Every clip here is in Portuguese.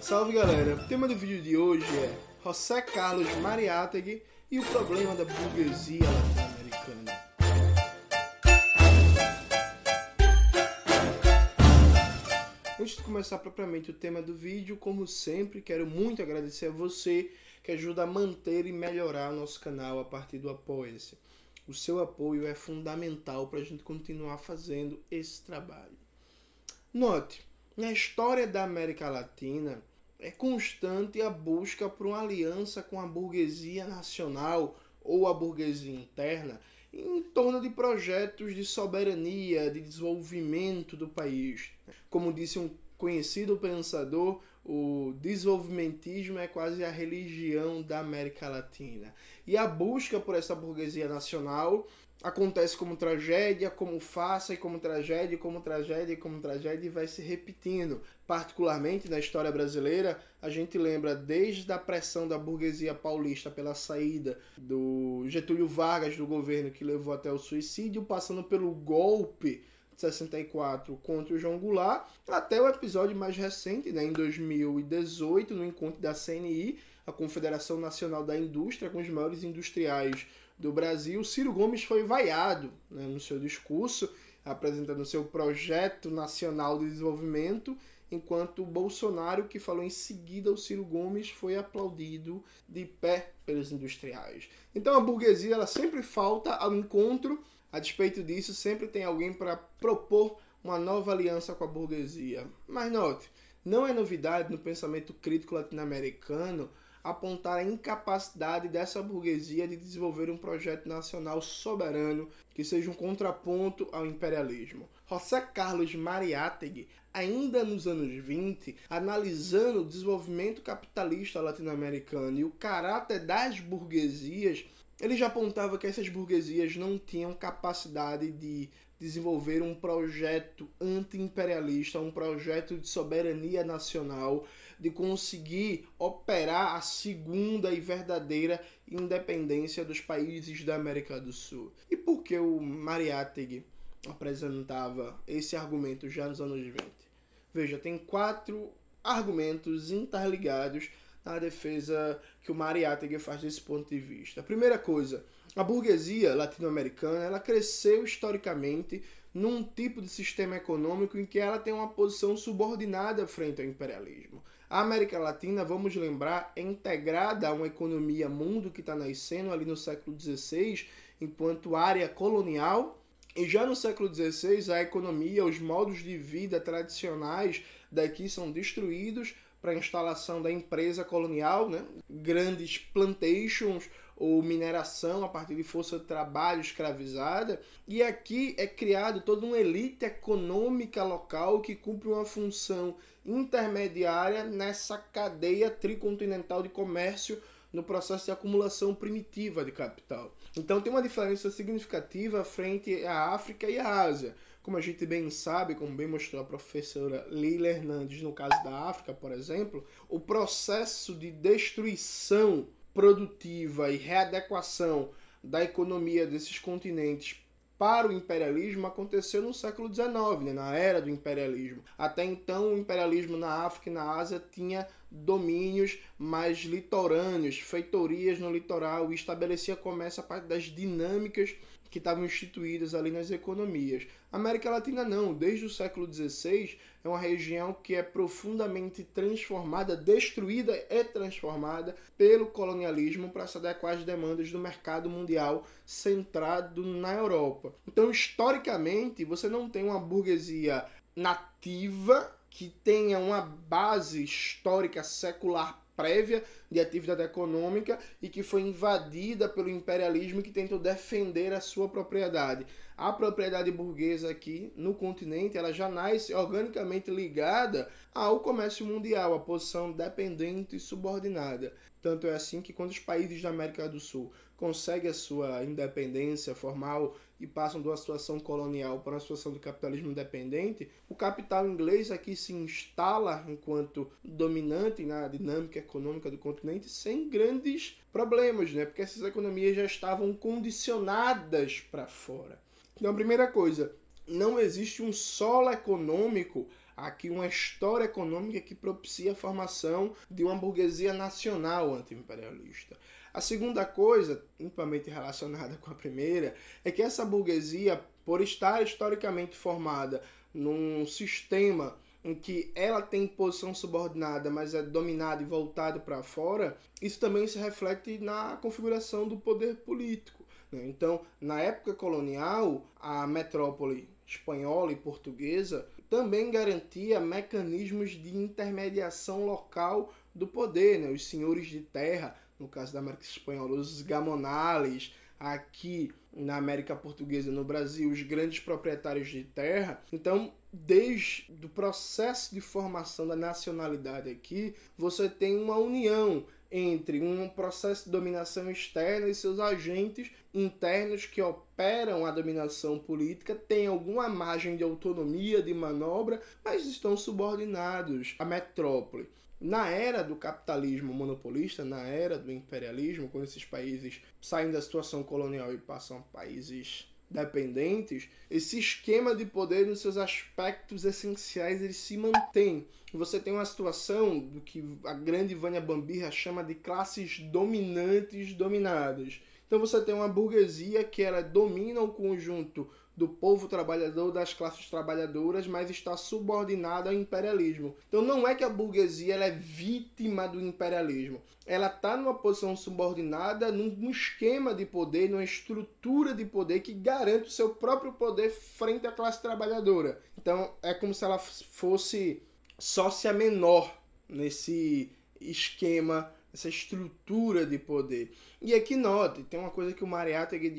Salve galera, o tema do vídeo de hoje é José Carlos Mariátegui e o problema da burguesia latino-americana. Antes de começar propriamente o tema do vídeo, como sempre, quero muito agradecer a você que ajuda a manter e melhorar o nosso canal a partir do Apoia-se. O seu apoio é fundamental para a gente continuar fazendo esse trabalho. Note, na história da América Latina, é constante a busca por uma aliança com a burguesia nacional ou a burguesia interna em torno de projetos de soberania, de desenvolvimento do país. Como disse um conhecido pensador, o desenvolvimentismo é quase a religião da América Latina. E a busca por essa burguesia nacional acontece como tragédia, como farsa e como tragédia, como tragédia e como tragédia e vai se repetindo. Particularmente na história brasileira, a gente lembra desde a pressão da burguesia paulista pela saída do Getúlio Vargas do governo que levou até o suicídio, passando pelo golpe de 64 contra o João Goulart, até o episódio mais recente, né, em 2018, no encontro da CNI, a Confederação Nacional da Indústria, com os maiores industriais do Brasil, Ciro Gomes foi vaiado né, no seu discurso, apresentando seu projeto nacional de desenvolvimento, enquanto Bolsonaro, que falou em seguida o Ciro Gomes, foi aplaudido de pé pelos industriais. Então a burguesia ela sempre falta ao encontro, a despeito disso, sempre tem alguém para propor uma nova aliança com a burguesia. Mas note, não é novidade no pensamento crítico latino-americano apontar a incapacidade dessa burguesia de desenvolver um projeto nacional soberano que seja um contraponto ao imperialismo. José Carlos Mariátegui, ainda nos anos 20, analisando o desenvolvimento capitalista latino-americano e o caráter das burguesias, ele já apontava que essas burguesias não tinham capacidade de desenvolver um projeto anti-imperialista, um projeto de soberania nacional, de conseguir operar a segunda e verdadeira independência dos países da América do Sul. E por que o Mariátegui apresentava esse argumento já nos anos 20? Veja, tem quatro argumentos interligados na defesa que o Mariátegui faz desse ponto de vista. A primeira coisa, a burguesia latino-americana ela cresceu historicamente num tipo de sistema econômico em que ela tem uma posição subordinada frente ao imperialismo. A América Latina, vamos lembrar, é integrada a uma economia mundo que está nascendo ali no século XVI, enquanto área colonial. E já no século XVI, a economia, os modos de vida tradicionais daqui são destruídos para a instalação da empresa colonial, né? grandes plantations ou mineração a partir de força de trabalho escravizada. E aqui é criado toda uma elite econômica local que cumpre uma função intermediária nessa cadeia tricontinental de comércio no processo de acumulação primitiva de capital. Então tem uma diferença significativa frente à África e à Ásia. Como a gente bem sabe, como bem mostrou a professora Leila Hernandes no caso da África, por exemplo, o processo de destruição produtiva e readequação da economia desses continentes para o imperialismo aconteceu no século XIX, né, na era do imperialismo. Até então, o imperialismo na África e na Ásia tinha domínios mais litorâneos, feitorias no litoral e estabelecia comércio a partir das dinâmicas que estavam instituídas ali nas economias. A América Latina não, desde o século XVI é uma região que é profundamente transformada, destruída e transformada pelo colonialismo para se adequar às demandas do mercado mundial centrado na Europa. Então, historicamente, você não tem uma burguesia nativa que tenha uma base histórica secular prévia de atividade econômica e que foi invadida pelo imperialismo que tentou defender a sua propriedade. A propriedade burguesa aqui no continente, ela já nasce organicamente ligada ao comércio mundial, a posição dependente e subordinada. Tanto é assim que quando os países da América do Sul conseguem a sua independência formal e passam de uma situação colonial para uma situação de capitalismo independente, o capital inglês aqui se instala enquanto dominante na dinâmica econômica do continente sem grandes problemas, né? Porque essas economias já estavam condicionadas para fora. Então, a primeira coisa, não existe um solo econômico aqui uma história econômica que propicia a formação de uma burguesia nacional anti-imperialista. A segunda coisa, intimamente relacionada com a primeira, é que essa burguesia, por estar historicamente formada num sistema em que ela tem posição subordinada, mas é dominada e voltada para fora, isso também se reflete na configuração do poder político. Né? Então, na época colonial, a metrópole espanhola e portuguesa também garantia mecanismos de intermediação local do poder. Né? Os senhores de terra, no caso da América Espanhola, os gamonales, aqui na América Portuguesa, no Brasil, os grandes proprietários de terra. Então, desde o processo de formação da nacionalidade aqui, você tem uma união entre um processo de dominação externa e seus agentes internos que operam a dominação política têm alguma margem de autonomia, de manobra, mas estão subordinados à metrópole. Na era do capitalismo monopolista, na era do imperialismo, quando esses países saem da situação colonial e passam a países dependentes, esse esquema de poder nos seus aspectos essenciais ele se mantém. Você tem uma situação do que a grande Vânia Bambirra chama de classes dominantes dominadas. Então você tem uma burguesia que ela domina o conjunto do povo trabalhador, das classes trabalhadoras, mas está subordinada ao imperialismo. Então não é que a burguesia ela é vítima do imperialismo. Ela está numa posição subordinada num esquema de poder, numa estrutura de poder que garante o seu próprio poder frente à classe trabalhadora. Então é como se ela fosse sócia menor nesse esquema, essa estrutura de poder. E aqui note, tem uma coisa que o Mariátegui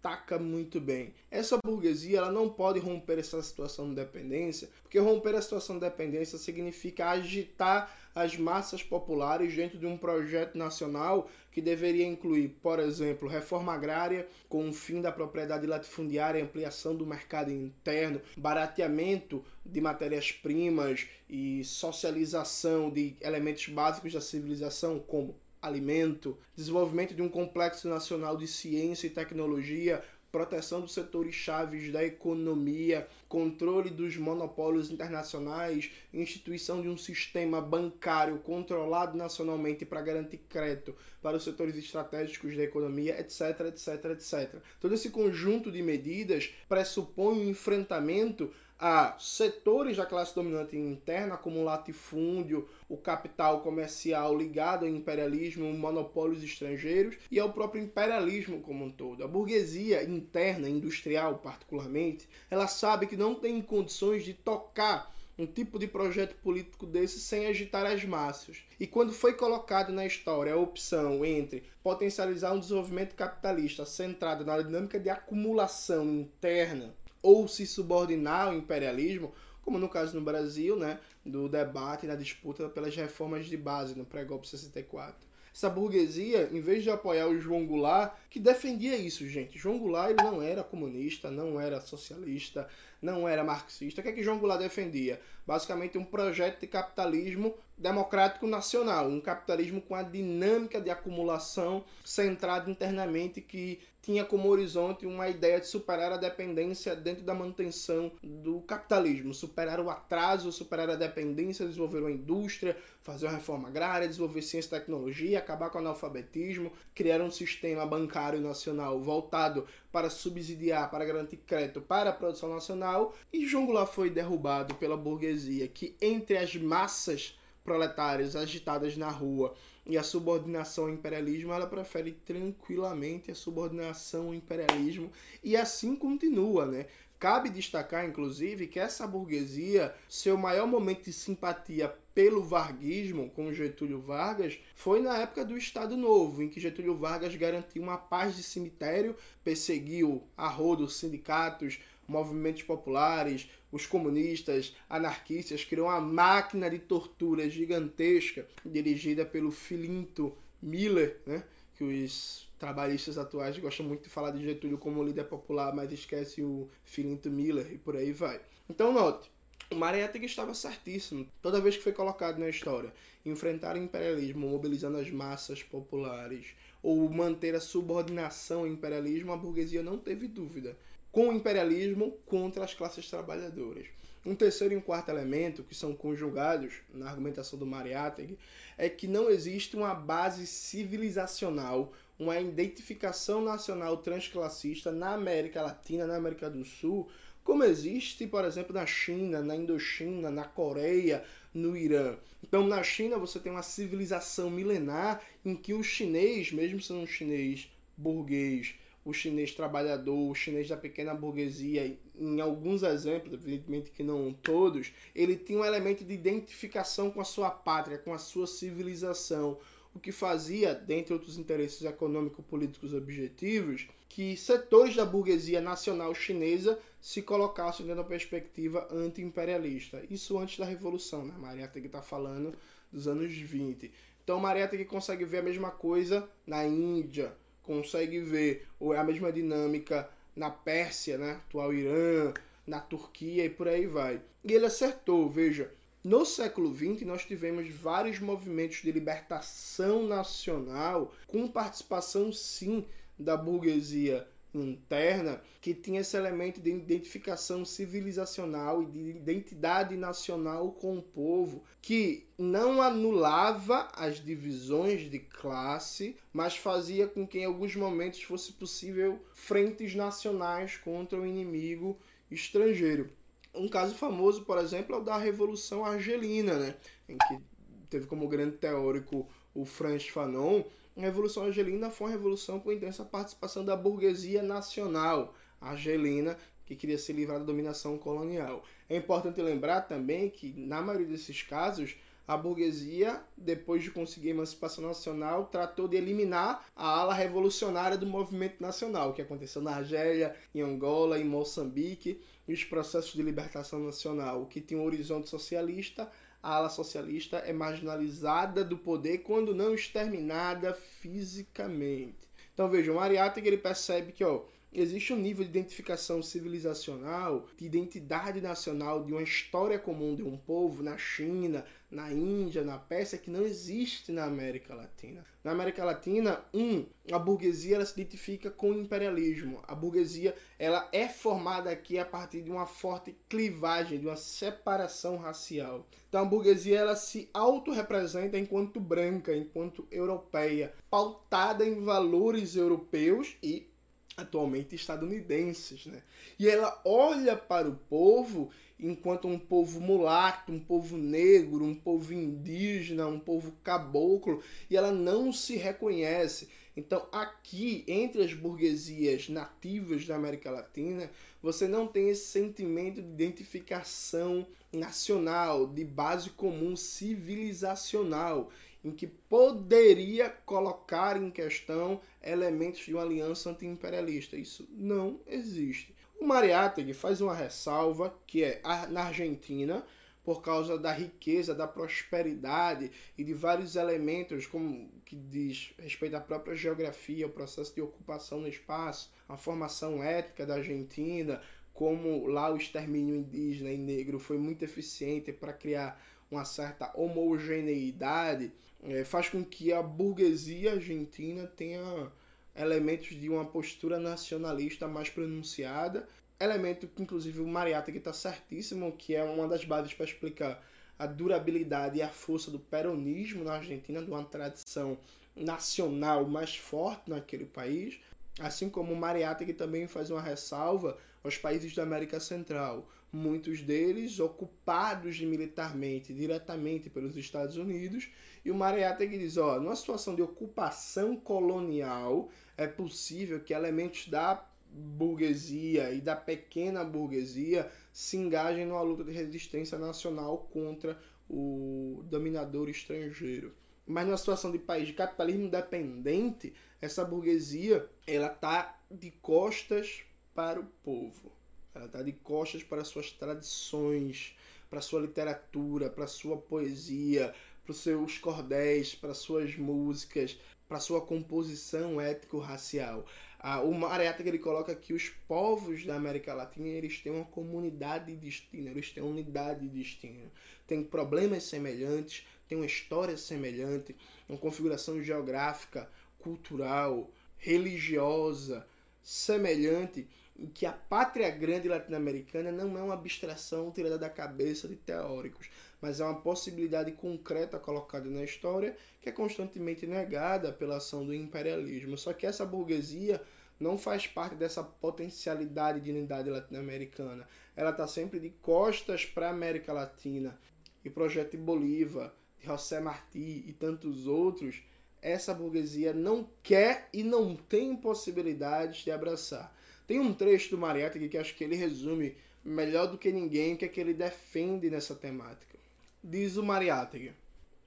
destaca muito bem. Essa burguesia ela não pode romper essa situação de dependência, porque romper a situação de dependência significa agitar as massas populares dentro de um projeto nacional que deveria incluir, por exemplo, reforma agrária com o fim da propriedade latifundiária, ampliação do mercado interno, barateamento de matérias-primas e socialização de elementos básicos da civilização, como alimento, desenvolvimento de um complexo nacional de ciência e tecnologia, proteção dos setores chaves da economia, controle dos monopólios internacionais, instituição de um sistema bancário controlado nacionalmente para garantir crédito para os setores estratégicos da economia, etc, etc, etc. Todo esse conjunto de medidas pressupõe um enfrentamento a setores da classe dominante interna, como o latifúndio, o capital comercial ligado ao imperialismo, monopólios estrangeiros e ao próprio imperialismo como um todo. A burguesia interna, industrial particularmente, ela sabe que não tem condições de tocar um tipo de projeto político desse sem agitar as massas. E quando foi colocado na história a opção entre potencializar um desenvolvimento capitalista centrado na dinâmica de acumulação interna ou se subordinar ao imperialismo, como no caso no Brasil, né, do debate na disputa pelas reformas de base no pré-golpe 64. Essa burguesia, em vez de apoiar o João Goulart, que defendia isso, gente. João Goulart ele não era comunista, não era socialista, não era marxista. O que é que João Goulart defendia? Basicamente um projeto de capitalismo democrático nacional, um capitalismo com a dinâmica de acumulação centrado internamente que tinha como horizonte uma ideia de superar a dependência dentro da manutenção do capitalismo, superar o atraso, superar a dependência, desenvolver uma indústria, fazer uma reforma agrária, desenvolver ciência e tecnologia, acabar com o analfabetismo, criar um sistema bancário nacional voltado para subsidiar, para garantir crédito para a produção nacional, e Goulart foi derrubado pela burguesia que entre as massas proletárias agitadas na rua e a subordinação ao imperialismo, ela prefere tranquilamente a subordinação ao imperialismo e assim continua, né? Cabe destacar, inclusive, que essa burguesia, seu maior momento de simpatia pelo varguismo, com Getúlio Vargas, foi na época do Estado Novo, em que Getúlio Vargas garantiu uma paz de cemitério, perseguiu a rodo sindicatos, movimentos populares, os comunistas, anarquistas, criou uma máquina de tortura gigantesca dirigida pelo Filinto Miller, né? que os trabalhistas atuais gostam muito de falar de Getúlio como líder popular, mas esquece o Filinto Miller e por aí vai. Então note, o Mariátegui estava certíssimo. Toda vez que foi colocado na história, enfrentar o imperialismo mobilizando as massas populares ou manter a subordinação ao imperialismo, a burguesia não teve dúvida com o imperialismo contra as classes trabalhadoras. Um terceiro e um quarto elemento, que são conjugados na argumentação do Mariátegui, é que não existe uma base civilizacional, uma identificação nacional transclassista na América Latina, na América do Sul, como existe, por exemplo, na China, na Indochina, na Coreia, no Irã. Então, na China, você tem uma civilização milenar em que o chinês, mesmo sendo um chinês burguês, o chinês trabalhador, o chinês da pequena burguesia, em alguns exemplos, evidentemente que não todos, ele tinha um elemento de identificação com a sua pátria, com a sua civilização, o que fazia, dentre outros interesses econômico-políticos objetivos, que setores da burguesia nacional chinesa se colocassem dentro da perspectiva anti-imperialista. Isso antes da Revolução, né? Maria que está falando dos anos 20. Então Maria que consegue ver a mesma coisa na Índia, consegue ver a mesma dinâmica na Pérsia, né? atual Irã, na Turquia e por aí vai. E ele acertou, veja, no século XX, nós tivemos vários movimentos de libertação nacional com participação, sim, da burguesia interna, que tinha esse elemento de identificação civilizacional e de identidade nacional com o povo, que não anulava as divisões de classe, mas fazia com que em alguns momentos fosse possível frentes nacionais contra o inimigo estrangeiro. Um caso famoso, por exemplo, é o da Revolução Argelina, né? em que teve como grande teórico o Franz Fanon. A Revolução Argelina foi uma revolução com intensa participação da burguesia nacional argelina, que queria se livrar da dominação colonial. É importante lembrar também que, na maioria desses casos, a burguesia, depois de conseguir a emancipação nacional, tratou de eliminar a ala revolucionária do movimento nacional, que aconteceu na Argélia, em Angola, em Moçambique, e os processos de libertação nacional, que tinha um horizonte socialista, a ala socialista é marginalizada do poder quando não exterminada fisicamente. Então vejam, o Ariátegui ele percebe que ó, existe um nível de identificação civilizacional, de identidade nacional, de uma história comum de um povo na China, na Índia, na Pérsia, que não existe na América Latina. Na América Latina, um, a burguesia ela se identifica com o imperialismo. A burguesia ela é formada aqui a partir de uma forte clivagem, de uma separação racial. Então a burguesia ela se autorrepresenta enquanto branca, enquanto europeia, pautada em valores europeus e atualmente estadunidenses, né? E ela olha para o povo enquanto um povo mulato, um povo negro, um povo indígena, um povo caboclo, e ela não se reconhece. Então, aqui, entre as burguesias nativas da América Latina, você não tem esse sentimento de identificação nacional, de base comum civilizacional em que poderia colocar em questão elementos de uma aliança anti-imperialista. Isso não existe. O Mariátegui faz uma ressalva que é na Argentina, por causa da riqueza, da prosperidade e de vários elementos, como que diz respeito à própria geografia, o processo de ocupação no espaço, a formação étnica da Argentina, como lá o extermínio indígena e negro foi muito eficiente para criar uma certa homogeneidade é, faz com que a burguesia argentina tenha elementos de uma postura nacionalista mais pronunciada, elemento que inclusive o Mariátegui está certíssimo, que é uma das bases para explicar a durabilidade e a força do peronismo na Argentina, de uma tradição nacional mais forte naquele país, assim como o Mariátegui também faz uma ressalva aos países da América Central, muitos deles ocupados militarmente diretamente pelos Estados Unidos, e o Mariátegui diz, ó, numa situação de ocupação colonial, é possível que elementos da burguesia e da pequena burguesia se engajem numa luta de resistência nacional contra o dominador estrangeiro. Mas numa situação de país de capitalismo dependente, essa burguesia ela tá de costas para o povo. Ela está de costas para suas tradições, para sua literatura, para sua poesia, para os seus cordéis, para suas músicas, para sua composição étnico-racial. Ah, o Mariata que ele coloca que os povos da América Latina eles têm uma comunidade de destino, eles têm uma unidade de destino, têm problemas semelhantes, têm uma história semelhante, uma configuração geográfica, cultural, religiosa semelhante em que a pátria grande latino-americana não é uma abstração tirada da cabeça de teóricos, mas é uma possibilidade concreta colocada na história que é constantemente negada pela ação do imperialismo. Só que essa burguesia não faz parte dessa potencialidade de unidade latino-americana. Ela está sempre de costas para a América Latina. E projeto Bolívar, de José Martí e tantos outros, essa burguesia não quer e não tem possibilidades de abraçar. Tem um trecho do Mariátegui que acho que ele resume melhor do que ninguém o que é que ele defende nessa temática. Diz o Mariátegui,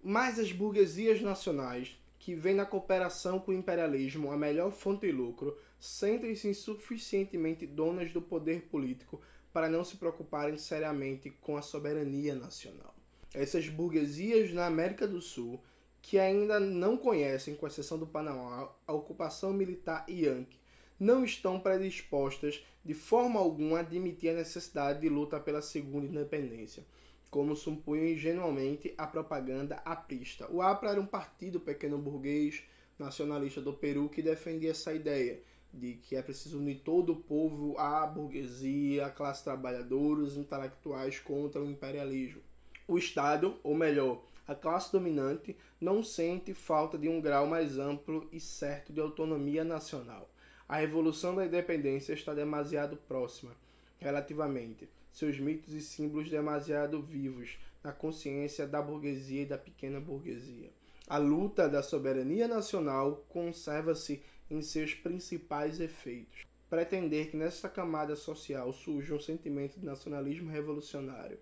mas as burguesias nacionais, que veem na cooperação com o imperialismo a melhor fonte de lucro, sentem-se insuficientemente donas do poder político para não se preocuparem seriamente com a soberania nacional. Essas burguesias na América do Sul, que ainda não conhecem, com exceção do Panamá, a ocupação militar yankee, não estão predispostas de forma alguma a admitir a necessidade de luta pela segunda independência, como supunha ingenuamente a propaganda aprista. O APRA era um partido pequeno burguês nacionalista do Peru que defendia essa ideia de que é preciso unir todo o povo, a burguesia, a classe trabalhadora, os intelectuais contra o imperialismo. O Estado, ou melhor, a classe dominante, não sente falta de um grau mais amplo e certo de autonomia nacional. A revolução da independência está demasiado próxima, relativamente, seus mitos e símbolos demasiado vivos na consciência da burguesia e da pequena burguesia. A luta da soberania nacional conserva-se em seus principais efeitos. Pretender que nessa camada social surja um sentimento de nacionalismo revolucionário,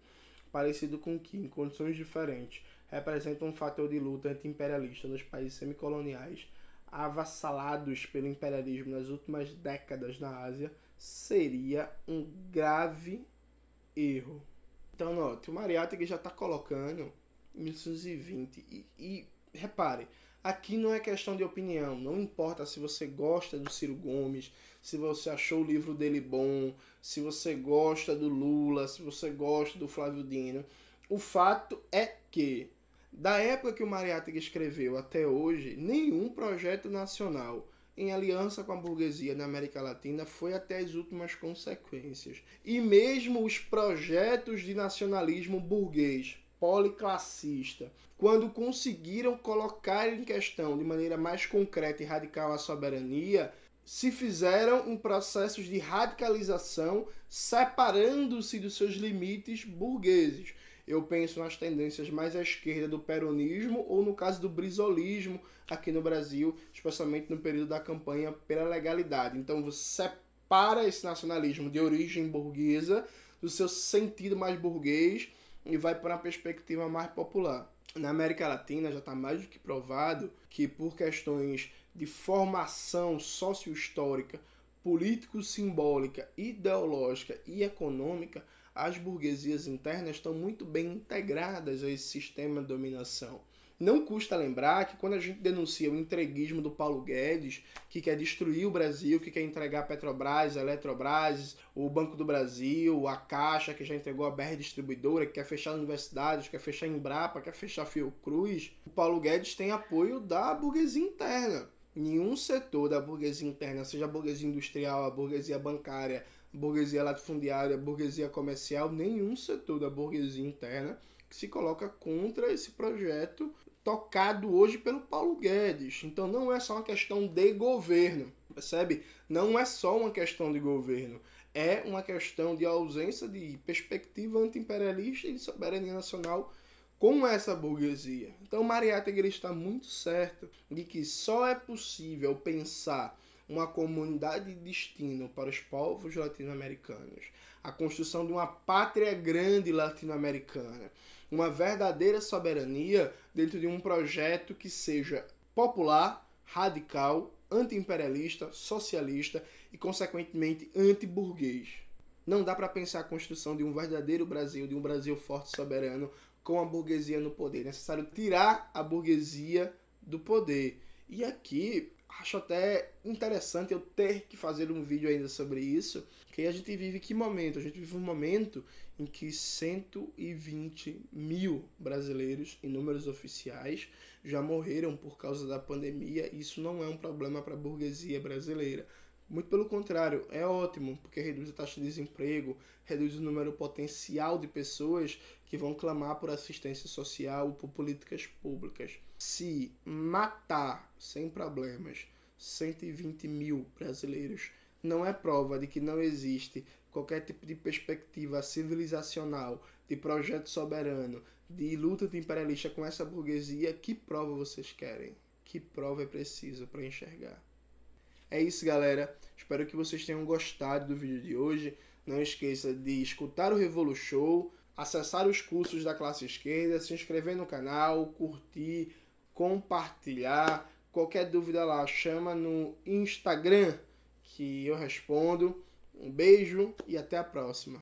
parecido com que, em condições diferentes, representa um fator de luta anti-imperialista nos países semicoloniais avassalados pelo imperialismo nas últimas décadas na Ásia, seria um grave erro. Então, note, o Mariátegui já está colocando 1920 e, e repare, Aqui não é questão de opinião, não importa se você gosta do Ciro Gomes, se você achou o livro dele bom, se você gosta do Lula, se você gosta do Flávio Dino. O fato é que, da época que o Mariátegui escreveu até hoje, nenhum projeto nacional em aliança com a burguesia na América Latina foi até as últimas consequências. E mesmo os projetos de nacionalismo burguês policlassista, quando conseguiram colocar em questão de maneira mais concreta e radical a soberania, se fizeram em processos de radicalização, separando-se dos seus limites burgueses. Eu penso nas tendências mais à esquerda do peronismo ou no caso do brisolismo aqui no Brasil, especialmente no período da campanha pela legalidade. Então você separa esse nacionalismo de origem burguesa do seu sentido mais burguês e vai para uma perspectiva mais popular. Na América Latina já está mais do que provado que, por questões de formação socio-histórica, político-simbólica, ideológica e econômica, as burguesias internas estão muito bem integradas a esse sistema de dominação. Não custa lembrar que quando a gente denuncia o entreguismo do Paulo Guedes, que quer destruir o Brasil, que quer entregar a Petrobras, a Eletrobras, o Banco do Brasil, a Caixa, que já entregou a BR Distribuidora, que quer fechar universidades, quer fechar Embrapa, quer fechar Fiocruz, o Paulo Guedes tem apoio da burguesia interna. Nenhum setor da burguesia interna, seja a burguesia industrial, a burguesia bancária, a burguesia latifundiária, a burguesia comercial, nenhum setor da burguesia interna que se coloca contra esse projeto tocado hoje pelo Paulo Guedes. Então não é só uma questão de governo, percebe? Não é só uma questão de governo. É uma questão de ausência de perspectiva anti-imperialista e de soberania nacional com essa burguesia. Então Mariátegui está muito certo de que só é possível pensar uma comunidade de destino para os povos latino-americanos, a construção de uma pátria grande latino-americana, uma verdadeira soberania dentro de um projeto que seja popular, radical, anti-imperialista, socialista e, consequentemente, anti-burguês. Não dá para pensar a construção de um verdadeiro Brasil, de um Brasil forte e soberano, com a burguesia no poder. É necessário tirar a burguesia do poder. E aqui acho até interessante eu ter que fazer um vídeo ainda sobre isso, que a gente vive que momento? A gente vive um momento em que 120 mil brasileiros, em números oficiais, já morreram por causa da pandemia. Isso não é um problema para a burguesia brasileira. Muito pelo contrário, é ótimo, porque reduz a taxa de desemprego, reduz o número potencial de pessoas que vão clamar por assistência social ou por políticas públicas. Se matar sem problemas 120 mil brasileiros não é prova de que não existe qualquer tipo de perspectiva civilizacional, de projeto soberano, de luta de imperialista com essa burguesia, que prova vocês querem? Que prova é preciso para enxergar? É isso, galera. Espero que vocês tenham gostado do vídeo de hoje. Não esqueça de escutar o Revolu Show, acessar os cursos da classe esquerda, se inscrever no canal, curtir, compartilhar. Qualquer dúvida lá, chama no Instagram que eu respondo. Um beijo e até a próxima.